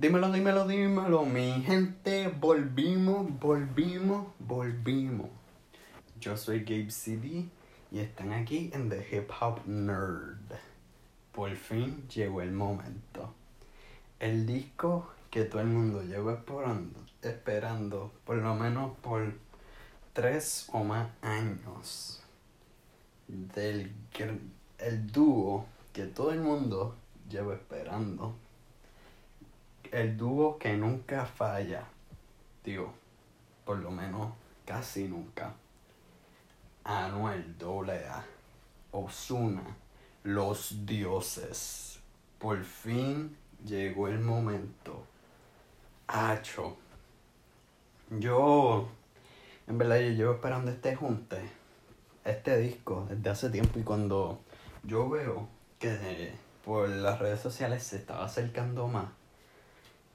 Dímelo, dímelo, dímelo, mi gente. Volvimos, volvimos, volvimos. Yo soy Gabe CD y están aquí en The Hip Hop Nerd. Por fin llegó el momento. El disco que todo el mundo lleva esperando, esperando por lo menos por tres o más años. Del el dúo que todo el mundo lleva esperando el dúo que nunca falla. Digo, por lo menos casi nunca. Anuel AA. Osuna. Los dioses. Por fin llegó el momento. Hacho. Yo, en verdad, yo llevo esperando este junte, este disco, desde hace tiempo. Y cuando yo veo que por las redes sociales se estaba acercando más,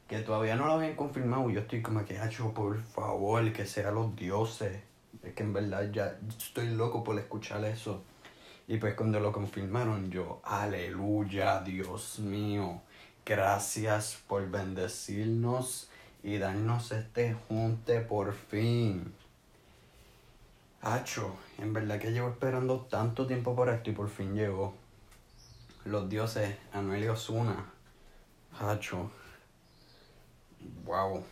que todavía no lo habían confirmado. Yo estoy como que, hecho por favor, que sean los dioses. Es que en verdad ya estoy loco por escuchar eso. Y pues cuando lo confirmaron, yo, aleluya, Dios mío. Gracias por bendecirnos y darnos este junte por fin. Hacho, en verdad que llevo esperando tanto tiempo por esto y por fin llegó. Los dioses, Anuel y Osuna. Hacho, wow,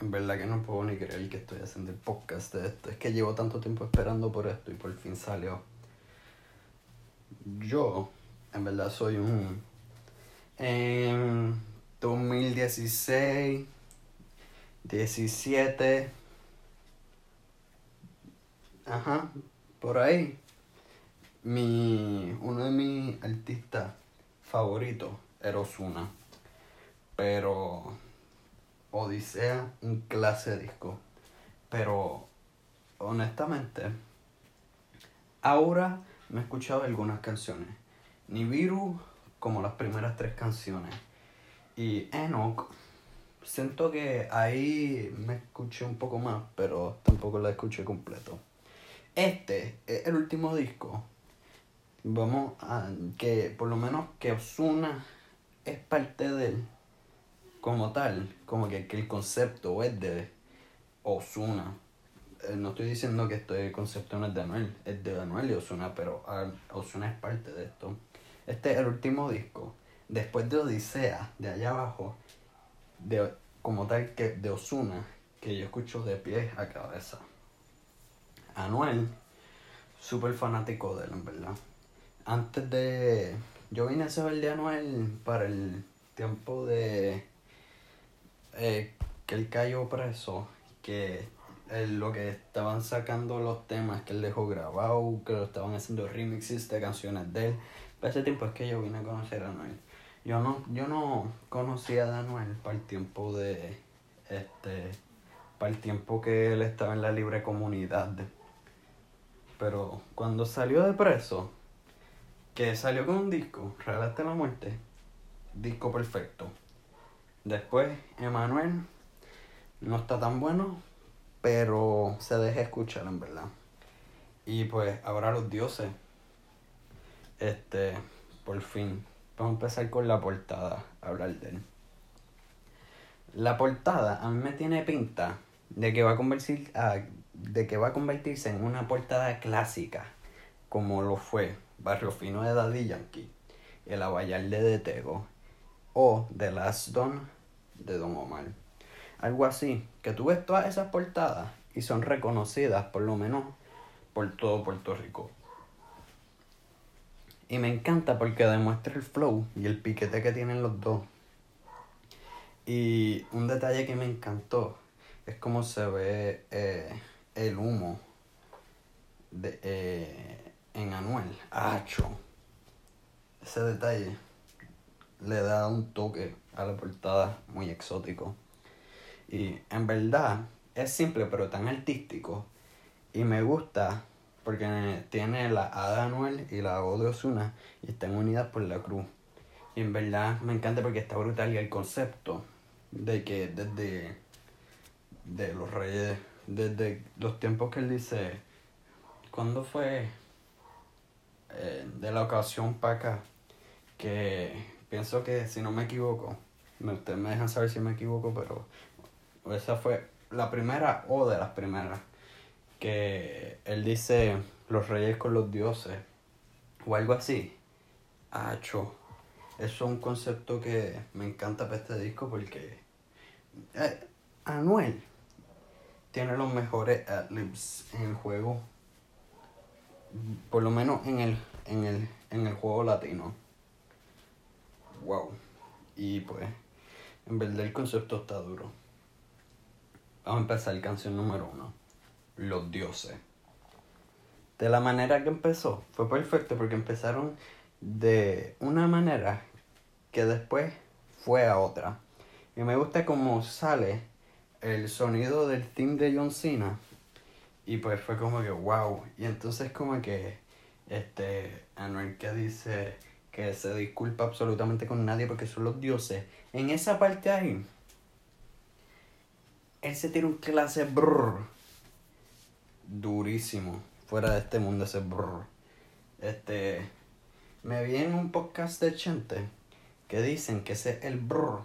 en verdad que no puedo ni creer que estoy haciendo el podcast de esto. Es que llevo tanto tiempo esperando por esto y por fin salió. Yo, en verdad, soy un. En 2016, 17. Ajá, por ahí. Mi, uno de mis artistas favoritos era Osuna. Pero Odisea, un clase de disco. Pero, honestamente, ahora me he escuchado algunas canciones. Nibiru, como las primeras tres canciones. Y Enoch, siento que ahí me escuché un poco más, pero tampoco la escuché completo. Este es el último disco. Vamos a que por lo menos que Osuna es parte de él como tal, como que, el concepto es de Osuna. Eh, no estoy diciendo que este concepto no es de Anuel, es de Anuel y Osuna, pero Osuna es parte de esto. Este es el último disco. Después de Odisea, de allá abajo, de, como tal que de Osuna, que yo escucho de pie a cabeza. Anuel, súper fanático de él, en verdad. Antes de. Yo vine a saber de Anuel para el tiempo de eh, que él cayó preso, que lo que estaban sacando los temas que él dejó grabado, que lo estaban haciendo remixes de canciones de él. Para ese tiempo es que yo vine a conocer a Anuel. Yo no, yo no conocía a Anuel para el tiempo de este para el tiempo que él estaba en la libre comunidad. Pero cuando salió de preso, que salió con un disco, Relate la muerte, disco perfecto. Después, Emanuel no está tan bueno, pero se deja escuchar en verdad. Y pues ahora los dioses. Este, por fin. Vamos a empezar con la portada, a hablar de él. La portada a mí me tiene pinta de que va a convertir de que va a convertirse en una portada clásica, como lo fue Barrio Fino de Daddy Yankee, El Abayalde de Tego o The Last Don de Don Omar. Algo así, que tú ves todas esas portadas y son reconocidas por lo menos por todo Puerto Rico. Y me encanta porque demuestra el flow y el piquete que tienen los dos. Y un detalle que me encantó es cómo se ve eh, el humo de, eh, en Anuel. ¡Acho! Ese detalle le da un toque a la portada muy exótico. Y en verdad es simple pero tan artístico. Y me gusta porque tiene la A de Anuel y la O de Osuna y están unidas por la cruz. Y en verdad me encanta porque está brutal el concepto de que desde de los reyes, desde los tiempos que él dice, ¿cuándo fue? Eh, de la ocasión para acá, que pienso que si no me equivoco, Ustedes me dejan saber si me equivoco, pero esa fue la primera o de las primeras. Que él dice los reyes con los dioses. O algo así. Hacho. Eso es un concepto que me encanta para este disco porque eh, Anuel tiene los mejores adlibs en el juego. Por lo menos en el, en el, en el juego latino. Wow. Y pues, en verdad el concepto está duro. Vamos a empezar canción número uno. Los dioses. De la manera que empezó, fue perfecto porque empezaron de una manera que después fue a otra. Y me gusta cómo sale el sonido del theme de John Cena. Y pues fue como que wow. Y entonces como que este Anuel que dice que se disculpa absolutamente con nadie porque son los dioses. En esa parte ahí, él se tiene un clase brrr, durísimo. Fuera de este mundo ese brrr. Este, me vi en un podcast de Chente que dicen que ese es el brr,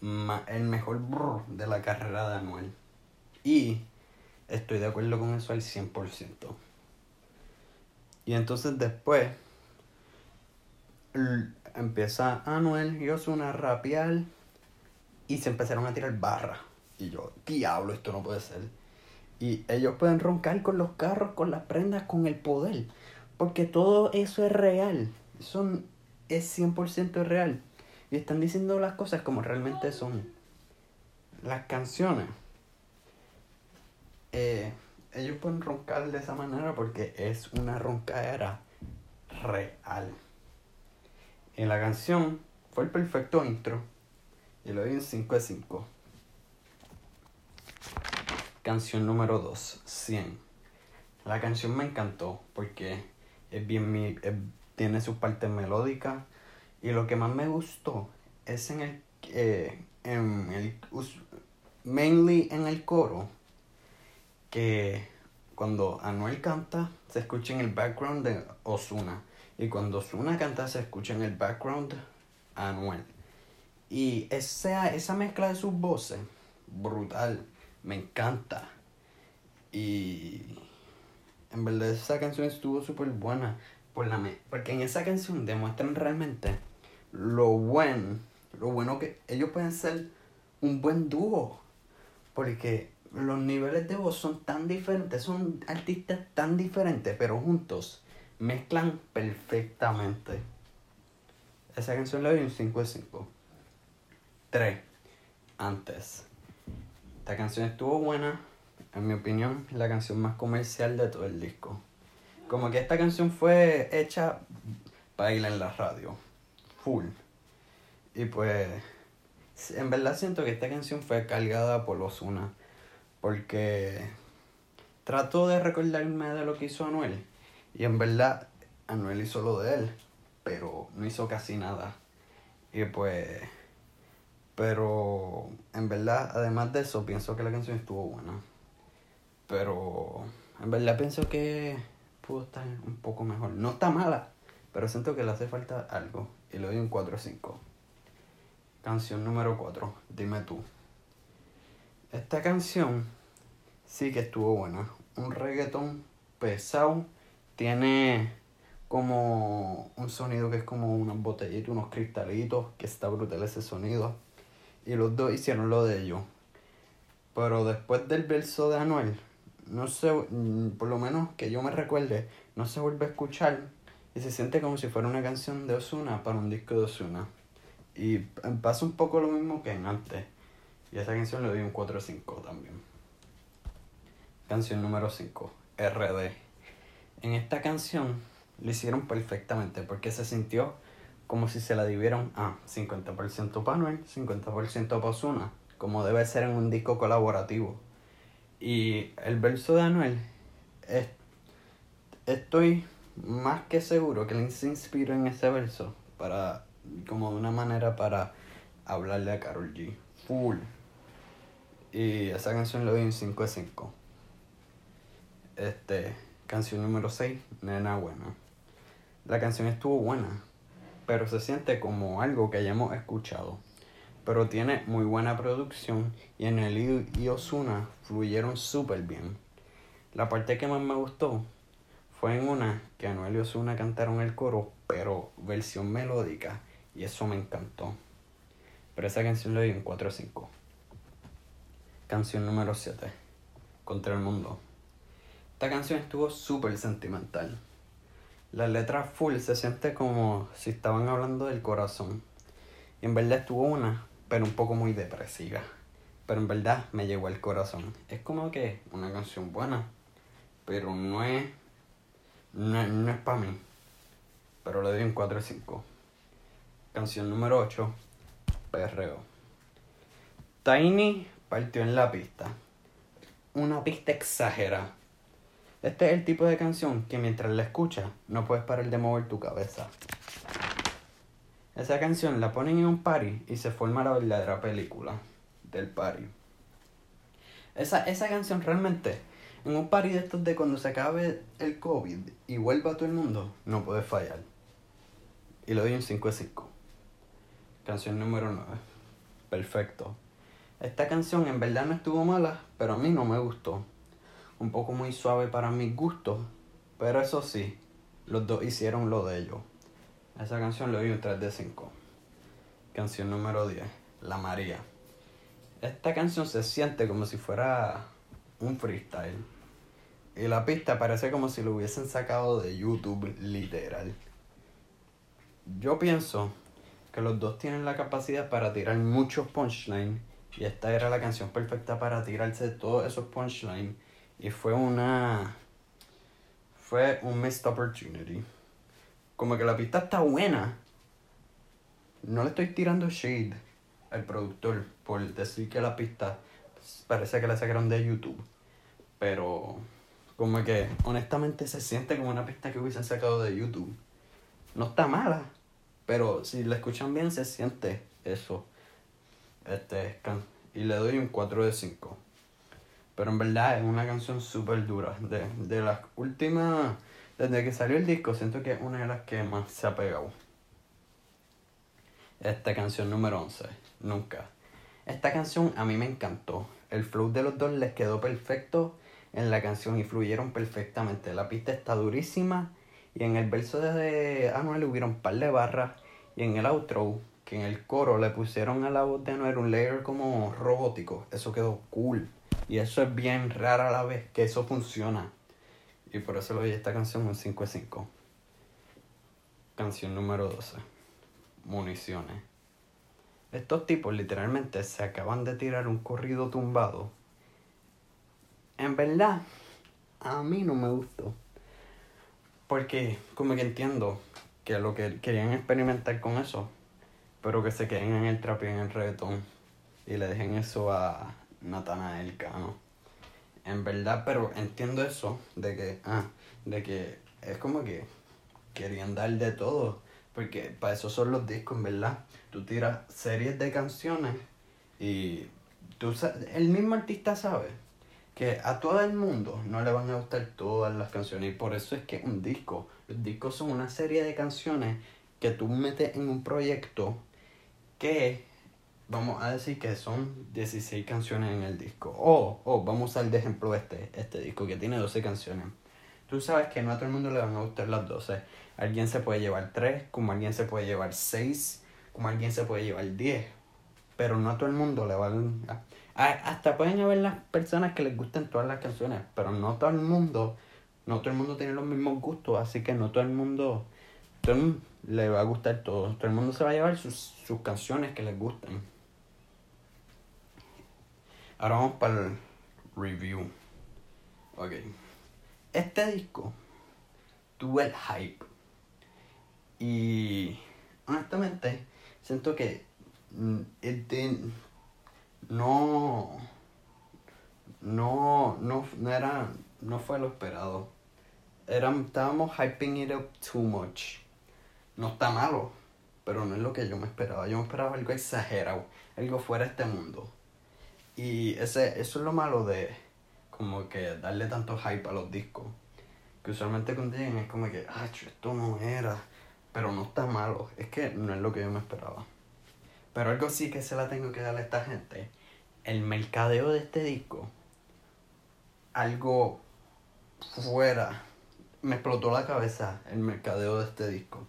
el mejor brr de la carrera de Anuel. Y estoy de acuerdo con eso al 100%. Y entonces después empieza Anuel y Osuna a rapear y se empezaron a tirar barras. Y yo, diablo, esto no puede ser. Y ellos pueden roncar con los carros, con las prendas, con el poder. Porque todo eso es real. Son es 100% real. Y están diciendo las cosas como realmente son. Las canciones. Eh, ellos pueden roncar de esa manera porque es una roncadera real. En la canción fue el perfecto intro. Y lo doy en 5 de 5. Canción número 2, 100. La canción me encantó porque es bien, tiene su parte melódica y lo que más me gustó es en el, eh, en el mainly en el coro que cuando Anuel canta se escucha en el background de Osuna y cuando Osuna canta se escucha en el background Anuel y esa, esa mezcla de sus voces brutal me encanta. Y en verdad esa canción estuvo súper buena. Por la porque en esa canción demuestran realmente lo bueno, lo bueno que ellos pueden ser un buen dúo. Porque los niveles de voz son tan diferentes, son artistas tan diferentes, pero juntos mezclan perfectamente. Esa canción la doy un 5 de 5. 3. Antes. Esta canción estuvo buena. En mi opinión, la canción más comercial de todo el disco. Como que esta canción fue hecha para ir en la radio. Full. Y pues, en verdad siento que esta canción fue cargada por Ozuna. Porque trato de recordarme de lo que hizo Anuel. Y en verdad, Anuel hizo lo de él. Pero no hizo casi nada. Y pues. Pero en verdad, además de eso, pienso que la canción estuvo buena. Pero en verdad pienso que pudo estar un poco mejor. No está mala, pero siento que le hace falta algo. Y le doy un 4 o 5. Canción número 4, Dime tú. Esta canción sí que estuvo buena. Un reggaetón pesado. Tiene como un sonido que es como unas botellitas, unos cristalitos, que está brutal ese sonido. Y los dos hicieron lo de ellos. Pero después del verso de Anuel, no sé, mm, por lo menos que yo me recuerde, no se vuelve a escuchar y se siente como si fuera una canción de Osuna para un disco de Osuna. Y pasa un poco lo mismo que en antes. Y a esa canción le doy un 4 5 también. Canción número 5, RD. En esta canción lo hicieron perfectamente porque se sintió como si se la dieron a 50% para Noel, 50% para Osuna, como debe ser en un disco colaborativo. Y el verso de Anuel, es, estoy más que seguro que él se inspiró en ese verso para, como de una manera para hablarle a Carol G. Full. Y esa canción le doy un 5 de 5. Este, canción número 6, Nena Buena. La canción estuvo buena, pero se siente como algo que hayamos escuchado. pero tiene muy buena producción y en el y Osuna fluyeron súper bien. La parte que más me gustó fue en una que Anuel y Osuna cantaron el coro, pero versión melódica, y eso me encantó. Pero esa canción le doy un 4 o 5. Canción número 7. Contra el mundo. Esta canción estuvo súper sentimental. La letra full se siente como si estaban hablando del corazón. Y en verdad estuvo una, pero un poco muy depresiva. Pero en verdad me llegó al corazón. Es como que una canción buena, pero no es. No, no es para mí. Pero le doy un 4 o 5. Canción número 8. Perreo. Tiny partió en la pista. Una pista exagerada este es el tipo de canción que mientras la escuchas no puedes parar de mover tu cabeza. Esa canción la ponen en un party y se forma la verdadera película del party. Esa, esa canción realmente, en un party de estos de cuando se acabe el COVID y vuelva todo el mundo, no puede fallar. Y le doy un 5 de 5. Canción número 9. Perfecto. Esta canción en verdad no estuvo mala, pero a mí no me gustó un poco muy suave para mis gustos, pero eso sí, los dos hicieron lo de ellos. esa canción le doy un 3 de 5. Canción número 10, La María. Esta canción se siente como si fuera un freestyle. Y la pista parece como si lo hubiesen sacado de YouTube literal. Yo pienso que los dos tienen la capacidad para tirar muchos punchlines. Y esta era la canción perfecta para tirarse todos esos punchlines y fue una. Fue un missed opportunity. Como que la pista está buena. No le estoy tirando shade al productor por decir que la pista parece que la sacaron de YouTube. Pero como que honestamente se siente como una pista que hubiesen sacado de YouTube. No está mala, pero si la escuchan bien se siente eso. Este y le doy un 4 de 5. Pero en verdad es una canción súper dura. De, de las últimas. Desde que salió el disco, siento que es una de las que más se ha pegado. Esta canción número 11. Nunca. Esta canción a mí me encantó. El flow de los dos les quedó perfecto en la canción y fluyeron perfectamente. La pista está durísima. Y en el verso de Anuel hubieron un par de barras. Y en el outro, que en el coro le pusieron a la voz de Anuel un layer como robótico. Eso quedó cool. Y eso es bien raro a la vez, que eso funciona. Y por eso le doy esta canción un 5 de 5. Canción número 12. Municiones. Estos tipos literalmente se acaban de tirar un corrido tumbado. En verdad, a mí no me gustó. Porque como que entiendo que lo que querían experimentar con eso, pero que se queden en el trap y en el reggaetón y le dejen eso a, Natanael Cano. En verdad, pero entiendo eso, de que, ah, de que es como que querían dar de todo, porque para eso son los discos, verdad. Tú tiras series de canciones y tú el mismo artista sabe que a todo el mundo no le van a gustar todas las canciones y por eso es que un disco, los discos son una serie de canciones que tú metes en un proyecto que vamos a decir que son 16 canciones en el disco. O, o vamos a usar de ejemplo este, este disco que tiene 12 canciones. Tú sabes que no a todo el mundo le van a gustar las 12. Alguien se puede llevar 3, como alguien se puede llevar 6, como alguien se puede llevar 10. Pero no a todo el mundo le van a... Hasta pueden haber las personas que les gusten todas las canciones, pero no todo el mundo, no todo el mundo tiene los mismos gustos, así que no todo el mundo, todo le va a gustar todo. Todo el mundo se va a llevar sus, sus canciones que les gusten. Ahora vamos para el review. Ok. Este disco tuvo el hype. Y honestamente, siento que mm, este no, no, no, no era, no fue lo esperado. Era, estábamos hyping it up too much. No está malo, pero no es lo que yo me esperaba. Yo me esperaba algo exagerado, algo fuera de este mundo. Y ese, eso es lo malo de como que darle tanto hype a los discos. Que usualmente cuando llegan es como que, ah, esto no era. Pero no está malo. Es que no es lo que yo me esperaba. Pero algo sí que se la tengo que dar a esta gente. El mercadeo de este disco. Algo fuera. Me explotó la cabeza el mercadeo de este disco.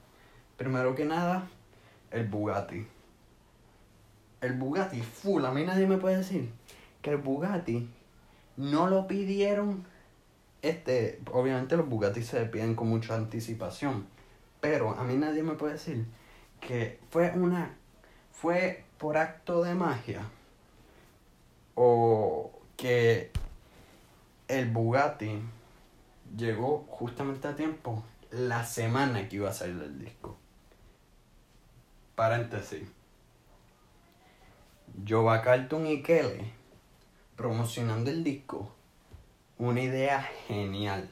Primero que nada, el Bugatti. El Bugatti full. A mí nadie me puede decir que el Bugatti no lo pidieron. Este, obviamente los Bugatti se piden con mucha anticipación. Pero a mí nadie me puede decir que fue una fue por acto de magia o que el Bugatti llegó justamente a tiempo la semana que iba a salir el disco. Paréntesis. Jova Carlton y Kelly promocionando el disco. Una idea genial.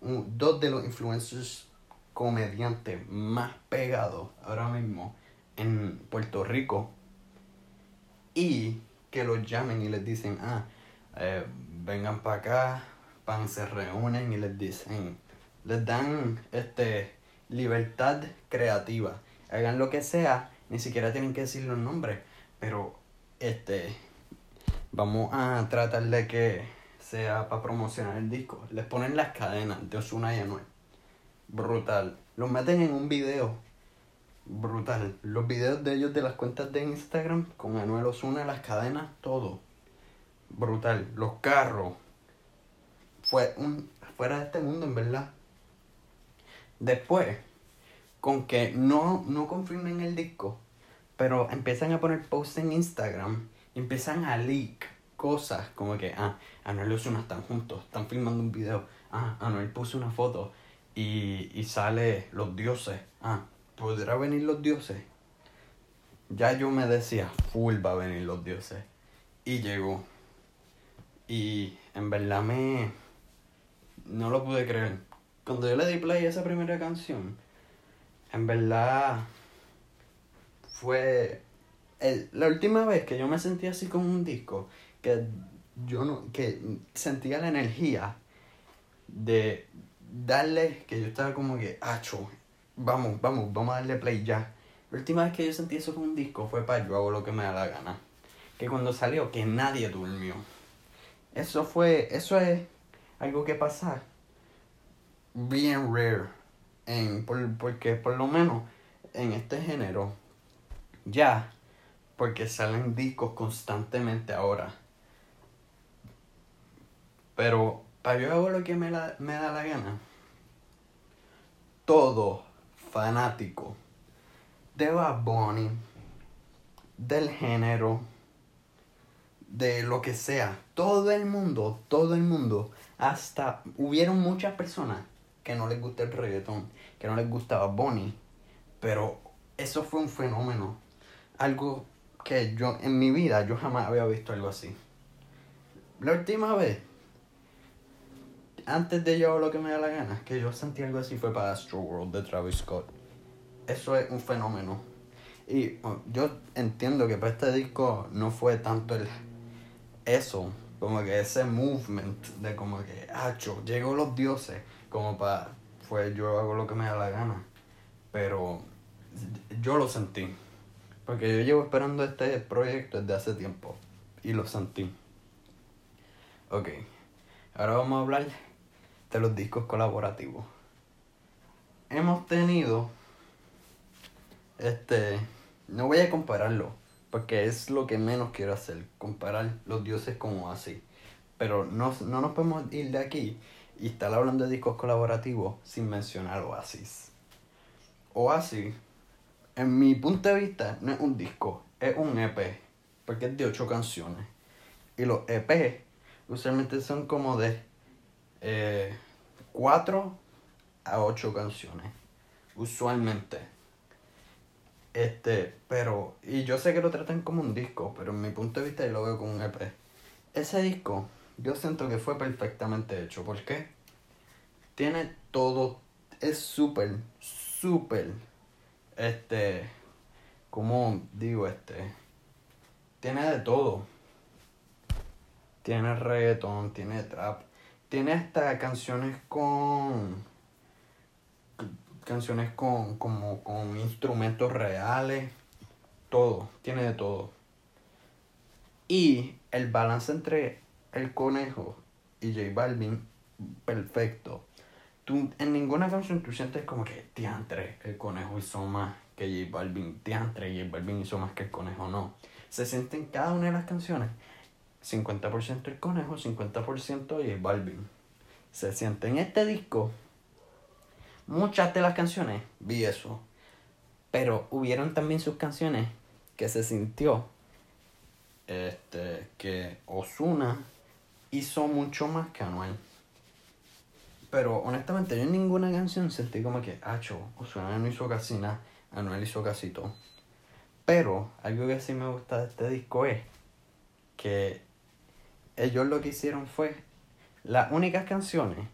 dos de los influencers comediantes más pegados ahora mismo en Puerto Rico y que los llamen y les dicen, ah, eh, vengan para acá, pan se reúnen y les dicen, les dan este libertad creativa, hagan lo que sea, ni siquiera tienen que decir los nombres, pero este vamos a tratar de que sea para promocionar el disco. Les ponen las cadenas de Osuna y Anuel. Brutal. Los meten en un video brutal. Los videos de ellos de las cuentas de Instagram con Anuel Osuna, las cadenas, todo. Brutal. Los carros. Fue un fuera de este mundo, en verdad. Después, con que no, no confirmen el disco, pero empiezan a poner posts en Instagram, empiezan a leak cosas como que, ah, Anuel y Osuna están juntos, están filmando un video, ah, Anuel puso una foto y, y sale los dioses, ah, ¿podrá venir los dioses? Ya yo me decía, full va a venir los dioses. Y llegó. Y en verdad me... No lo pude creer. Cuando yo le di play a esa primera canción, en verdad fue la última vez que yo me sentí así con un disco, que yo no, que sentía la energía de darle, que yo estaba como que, acho, vamos, vamos, vamos a darle play ya. La última vez que yo sentí eso con un disco fue para yo hago lo que me da la gana. Que cuando salió, que nadie durmió. Eso fue, eso es algo que pasa bien rare. En, por, porque por lo menos en este género, ya, porque salen discos constantemente ahora. Pero para yo hago lo que me, me da la gana. Todo fanático de Bad Bunny, del género, de lo que sea. Todo el mundo, todo el mundo, hasta hubieron muchas personas que no les gusta el reggaetón, que no les gustaba Bunny, pero eso fue un fenómeno, algo que yo en mi vida yo jamás había visto algo así. La última vez antes de yo lo que me da la gana, que yo sentí algo así fue para Astro World de Travis Scott. Eso es un fenómeno. Y oh, yo entiendo que para este disco no fue tanto el eso, como que ese movement de como que, hacho, llegó los dioses, como para, fue yo hago lo que me da la gana. Pero yo lo sentí. Porque yo llevo esperando este proyecto desde hace tiempo. Y lo sentí. Ok. Ahora vamos a hablar de los discos colaborativos. Hemos tenido, este, no voy a compararlo, porque es lo que menos quiero hacer, comparar los dioses como así. Pero no, no nos podemos ir de aquí y estar hablando de discos colaborativos sin mencionar Oasis. Oasis, en mi punto de vista, no es un disco, es un EP, porque es de ocho canciones. Y los EP usualmente son como de eh, 4 a 8 canciones, usualmente. Este, pero, y yo sé que lo tratan como un disco, pero en mi punto de vista lo veo como un EP. Ese disco, yo siento que fue perfectamente hecho. ¿Por qué? Tiene todo, es súper, súper, este, como digo, este, tiene de todo. Tiene reggaeton, tiene trap, tiene hasta canciones con canciones con como con instrumentos reales todo, tiene de todo. Y el balance entre el conejo y J Balvin, perfecto. Tú, en ninguna canción tú sientes como que diantre, el conejo hizo más que J Balvin, diantre, J Balvin hizo más que el conejo, no. Se siente en cada una de las canciones 50% el conejo, 50% J Balvin. Se siente en este disco. Muchas de las canciones vi eso. Pero hubieron también sus canciones que se sintió este, que Osuna hizo mucho más que Anuel. Pero honestamente, yo en ninguna canción sentí como que, acho, Osuna no hizo casi nada, Anuel hizo casi todo. Pero algo que sí me gusta de este disco es que ellos lo que hicieron fue las únicas canciones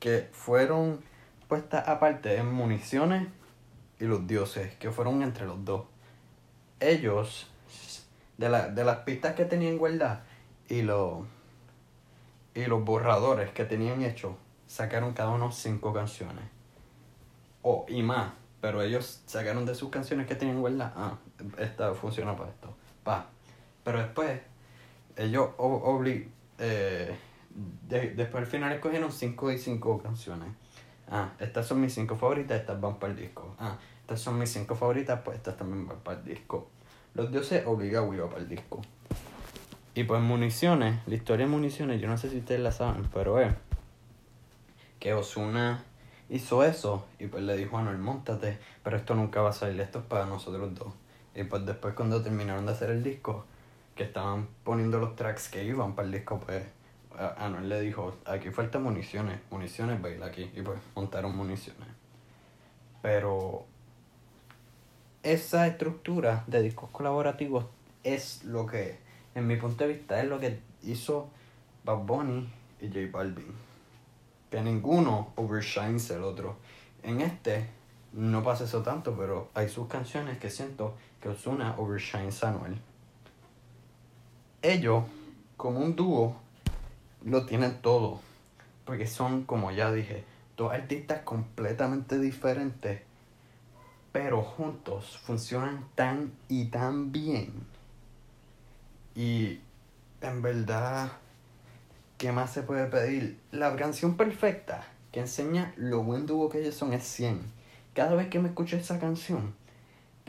que fueron puestas aparte en municiones y los dioses, que fueron entre los dos. Ellos, de, la, de las pistas que tenían guardadas y los, y los borradores que tenían hecho, sacaron cada uno cinco canciones. O, y más, pero ellos sacaron de sus canciones que tenían guardadas, ah, esta funciona para esto, pa. Pero después, ellos obli eh, después al final escogieron cinco y cinco canciones. Ah, estas son mis cinco favoritas, estas van para el disco. Ah, estas son mis cinco favoritas, pues estas también van para el disco. Los dioses obligados iba para el disco. Y pues municiones, la historia de municiones, yo no sé si ustedes la saben, pero es que Osuna hizo eso y pues le dijo a Noel, montate, pero esto nunca va a salir, esto es para nosotros dos. Y pues después cuando terminaron de hacer el disco, que estaban poniendo los tracks que iban para el disco, pues Anuel le dijo, aquí falta municiones, municiones, baila aquí. Y pues montaron municiones. Pero esa estructura de discos colaborativos es lo que, en mi punto de vista, es lo que hizo Bad Bunny y J Balvin. Que ninguno overshines el otro. En este no pasa eso tanto, pero hay sus canciones que siento que Ozuna overshines a Anuel. Ellos, como un dúo, lo tienen todo. Porque son, como ya dije, dos artistas completamente diferentes. Pero juntos funcionan tan y tan bien. Y en verdad, ¿qué más se puede pedir? La canción perfecta que enseña lo buen dúo que ellos son es 100. Cada vez que me escucho esa canción,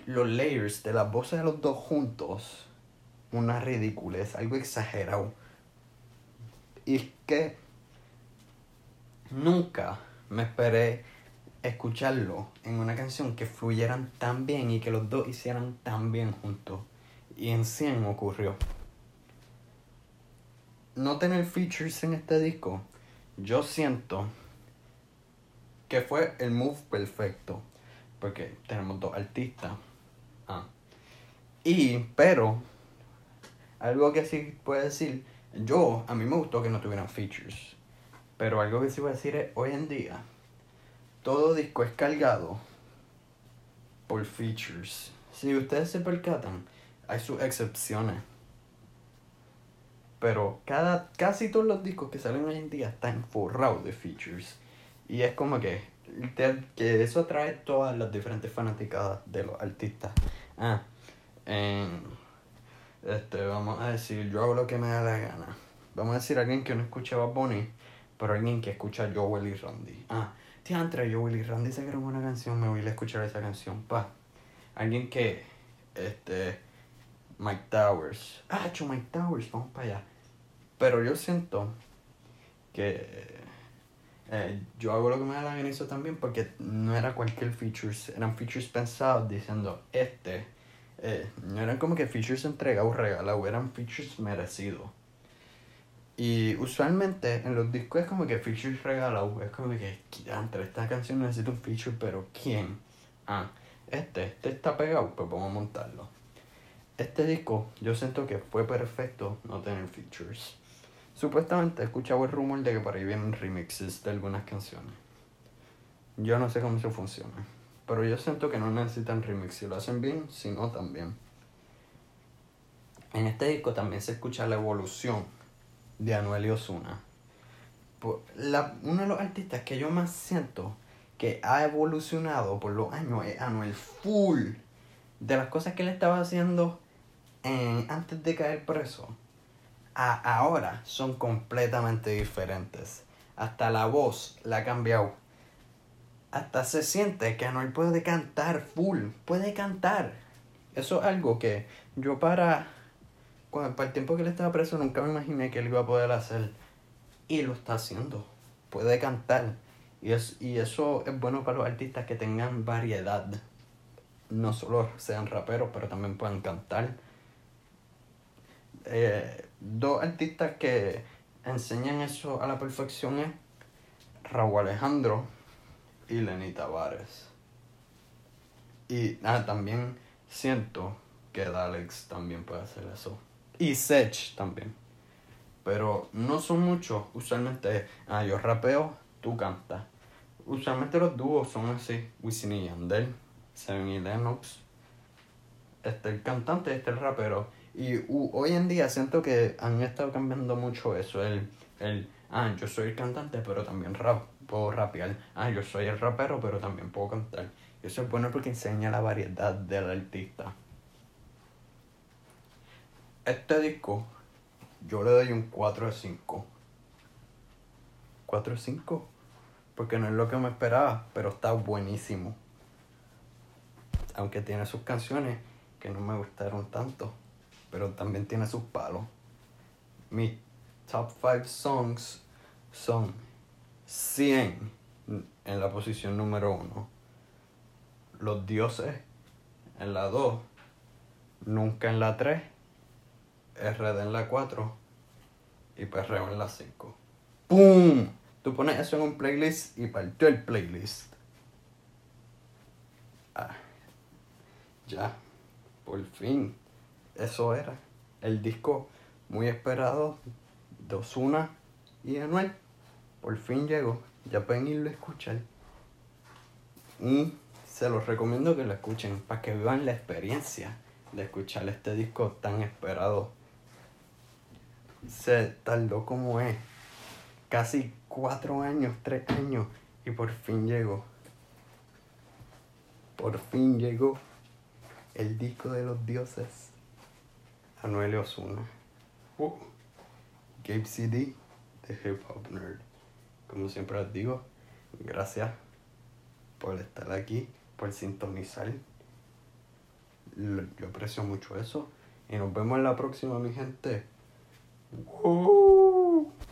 los layers de las voces de los dos juntos, una ridiculez, algo exagerado y es que nunca me esperé escucharlo en una canción que fluyeran tan bien y que los dos hicieran tan bien juntos. Y en 100 ocurrió. No tener features en este disco, yo siento que fue el move perfecto. Porque tenemos dos artistas. Ah. Y, pero, algo que sí puedo decir yo, a mí me gustó que no tuvieran features. Pero algo que sí voy a decir es, hoy en día, todo disco es cargado por features. Si ustedes se percatan, hay sus excepciones. Pero cada, casi todos los discos que salen hoy en día están forrados de features. Y es como que, que eso atrae todas las diferentes fanaticadas de los artistas. Ah, este, vamos a decir, yo hago lo que me da la gana. Vamos a decir alguien que no escucha Bad Bunny, pero alguien que escucha Joel y Randy. Ah, entre Joel y Randy sacaron una canción, me voy a escuchar esa canción, pa. Alguien que, este, Mike Towers. Ah, hecho Mike Towers, vamos para allá. Pero yo siento que eh, yo hago lo que me da la eso también porque no era cualquier features, eran features pensados diciendo, este eh, no eran como que features entregados regalados, eran features merecidos. Y usualmente en los discos es como que features regalados, es como que, entre esta canción necesita un feature, pero ¿quién? Ah, este, este está pegado, pues vamos a montarlo. Este disco yo siento que fue perfecto no tener features. Supuestamente he escuchado el rumor de que por ahí vienen remixes de algunas canciones. Yo no sé cómo eso funciona. Pero yo siento que no necesitan remix. Si lo hacen bien, si no, también. En este disco también se escucha la evolución de Anuel y Osuna. uno de los artistas que yo más siento que ha evolucionado por los años es Anuel full. de las cosas que él estaba haciendo en, antes de caer preso a ahora son completamente diferentes. Hasta la voz la ha cambiado. Hasta se siente que Anuel puede cantar full, puede cantar. Eso es algo que yo para, para el tiempo que él estaba preso nunca me imaginé que él iba a poder hacer. Y lo está haciendo. Puede cantar. Y, es, y eso es bueno para los artistas que tengan variedad. No solo sean raperos, pero también puedan cantar. Eh, dos artistas que enseñan eso a la perfección es Raúl Alejandro y Lenny Tavares. Y ah, también siento que Dalex también puede hacer eso. Y Sech también. Pero no son muchos. Usualmente, ah, yo rapeo, tú cantas. Usualmente los dúos son así. Wisin y Yandel, Seven y Lennox. Este el cantante, este el rapero. Y hoy en día siento que han estado cambiando mucho eso. El, el, ah, yo soy el cantante, pero también rap, puedo rapear. Ah, yo soy el rapero, pero también puedo cantar. Y eso es bueno porque enseña la variedad del artista. Este disco, yo le doy un 4 de 5. 4 de 5 porque no es lo que me esperaba, pero está buenísimo. Aunque tiene sus canciones que no me gustaron tanto, pero también tiene sus palos. Mis top 5 songs son 100 en la posición número 1, Los Dioses en la 2, Nunca en la 3, RD en la 4 y Perreo en la 5. ¡Pum! Tú pones eso en un playlist y partió el playlist. Ah, ya, por fin. Eso era. El disco muy esperado de Osuna y Anuel. Por fin llegó. Ya pueden irlo a escuchar. Y se los recomiendo que lo escuchen para que vivan la experiencia de escuchar este disco tan esperado. Se tardó como es. Casi cuatro años, tres años, y por fin llegó. Por fin llegó el disco de los dioses. Anuel Osuna. Uh, Gabe CD de Hip Hop Nerd. Como siempre les digo, gracias por estar aquí, por sintonizar. Yo aprecio mucho eso. Y nos vemos en la próxima, mi gente. Uh.